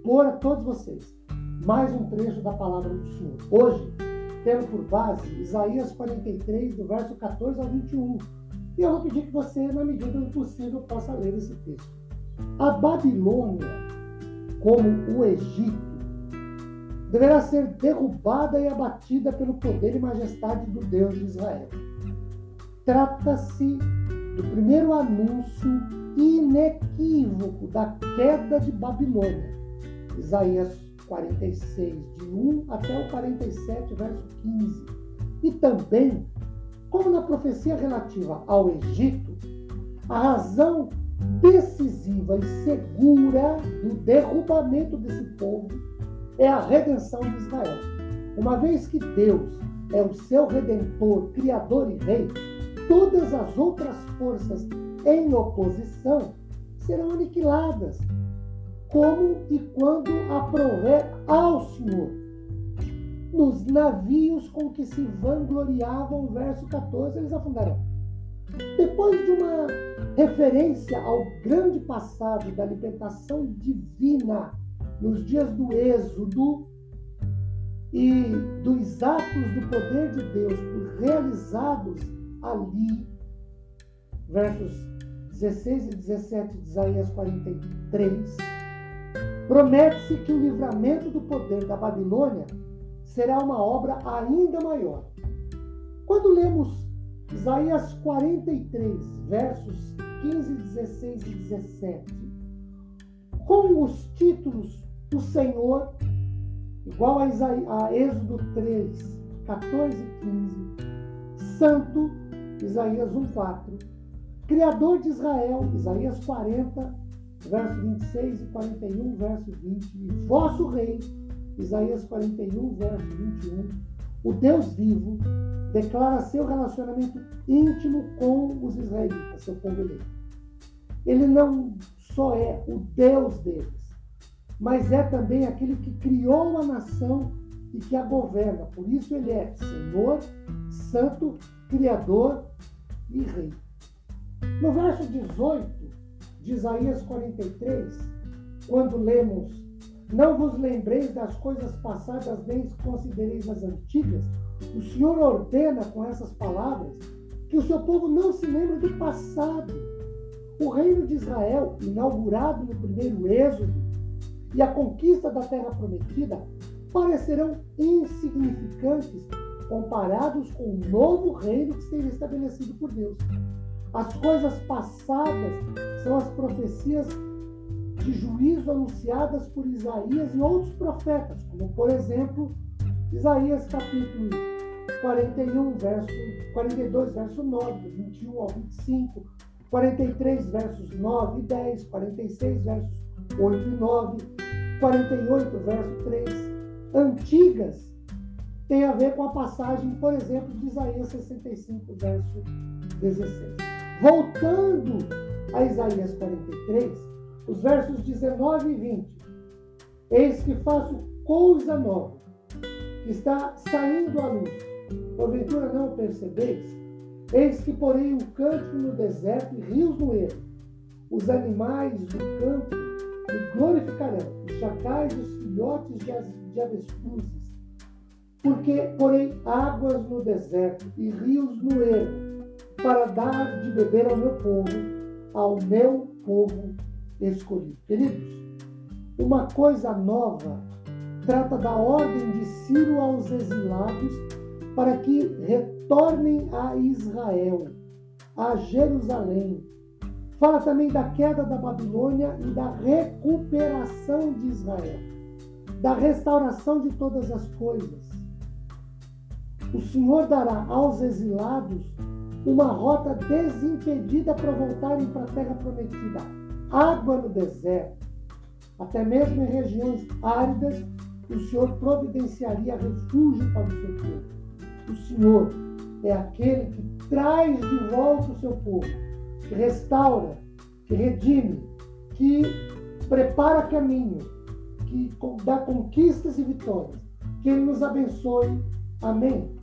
expor a todos vocês mais um trecho da palavra do Senhor. Hoje, tendo por base Isaías 43, do verso 14 ao 21. E eu vou pedir que você, na medida do possível, possa ler esse texto. A Babilônia, como o Egito, deverá ser derrubada e abatida pelo poder e majestade do Deus de Israel. Trata-se do primeiro anúncio inequívoco da queda de Babilônia Isaías 46, de 1 até o 47, verso 15. E também, como na profecia relativa ao Egito, a razão decisiva e segura do derrubamento desse povo é a redenção de Israel. Uma vez que Deus é o seu redentor, criador e rei, todas as outras forças em oposição serão aniquiladas como e quando aprover ao Senhor. Nos navios com que se vangloriavam, verso 14, eles afundarão. Depois de uma referência ao grande passado da libertação divina nos dias do Êxodo e dos atos do poder de Deus realizados ali, versos 16 e 17 de Isaías 43, Promete-se que o livramento do poder da Babilônia será uma obra ainda maior. Quando lemos Isaías 43, versos 15, 16 e 17, com os títulos do Senhor, igual a, Isaías, a Êxodo 3, 14 e 15, Santo, Isaías 1, 4, Criador de Israel, Isaías 40, verso 26 e 41, verso 20. E vosso rei, Isaías 41, verso 21, o Deus vivo, declara seu relacionamento íntimo com os israelitas, seu povo eleito. Ele não só é o Deus deles, mas é também aquele que criou a nação e que a governa. Por isso ele é Senhor, Santo, Criador e Rei. No verso 18, de Isaías 43, quando lemos: Não vos lembreis das coisas passadas, nem considereis as antigas, o Senhor ordena com essas palavras que o seu povo não se lembre do passado. O reino de Israel, inaugurado no primeiro êxodo, e a conquista da terra prometida parecerão insignificantes comparados com o novo reino que seria estabelecido por Deus. As coisas passadas são as profecias de juízo anunciadas por Isaías e outros profetas, como por exemplo, Isaías capítulo 41, verso 42, verso 9, 21 ao 25, 43 versos 9 e 10, 46 versos 8 e 9, 48 verso 3, antigas tem a ver com a passagem, por exemplo, de Isaías 65, verso 16. Voltando a Isaías 43, os versos 19 e 20. Eis que faço coisa nova, que está saindo à luz. Porventura não percebeis? Eis que porei um cântico no deserto e rios no erro. Os animais do campo me glorificarão, os chacais e os filhotes de avestruzes. Porque porei águas no deserto e rios no erro para dar de beber ao meu povo, ao meu povo escolhido. Queridos, uma coisa nova trata da ordem de Ciro aos exilados para que retornem a Israel, a Jerusalém. Fala também da queda da Babilônia e da recuperação de Israel, da restauração de todas as coisas. O Senhor dará aos exilados uma rota desimpedida para voltarem para a terra prometida. Água no deserto, até mesmo em regiões áridas, o Senhor providenciaria refúgio para o seu povo. O Senhor é aquele que traz de volta o seu povo, que restaura, que redime, que prepara caminho, que dá conquistas e vitórias. Que Ele nos abençoe. Amém.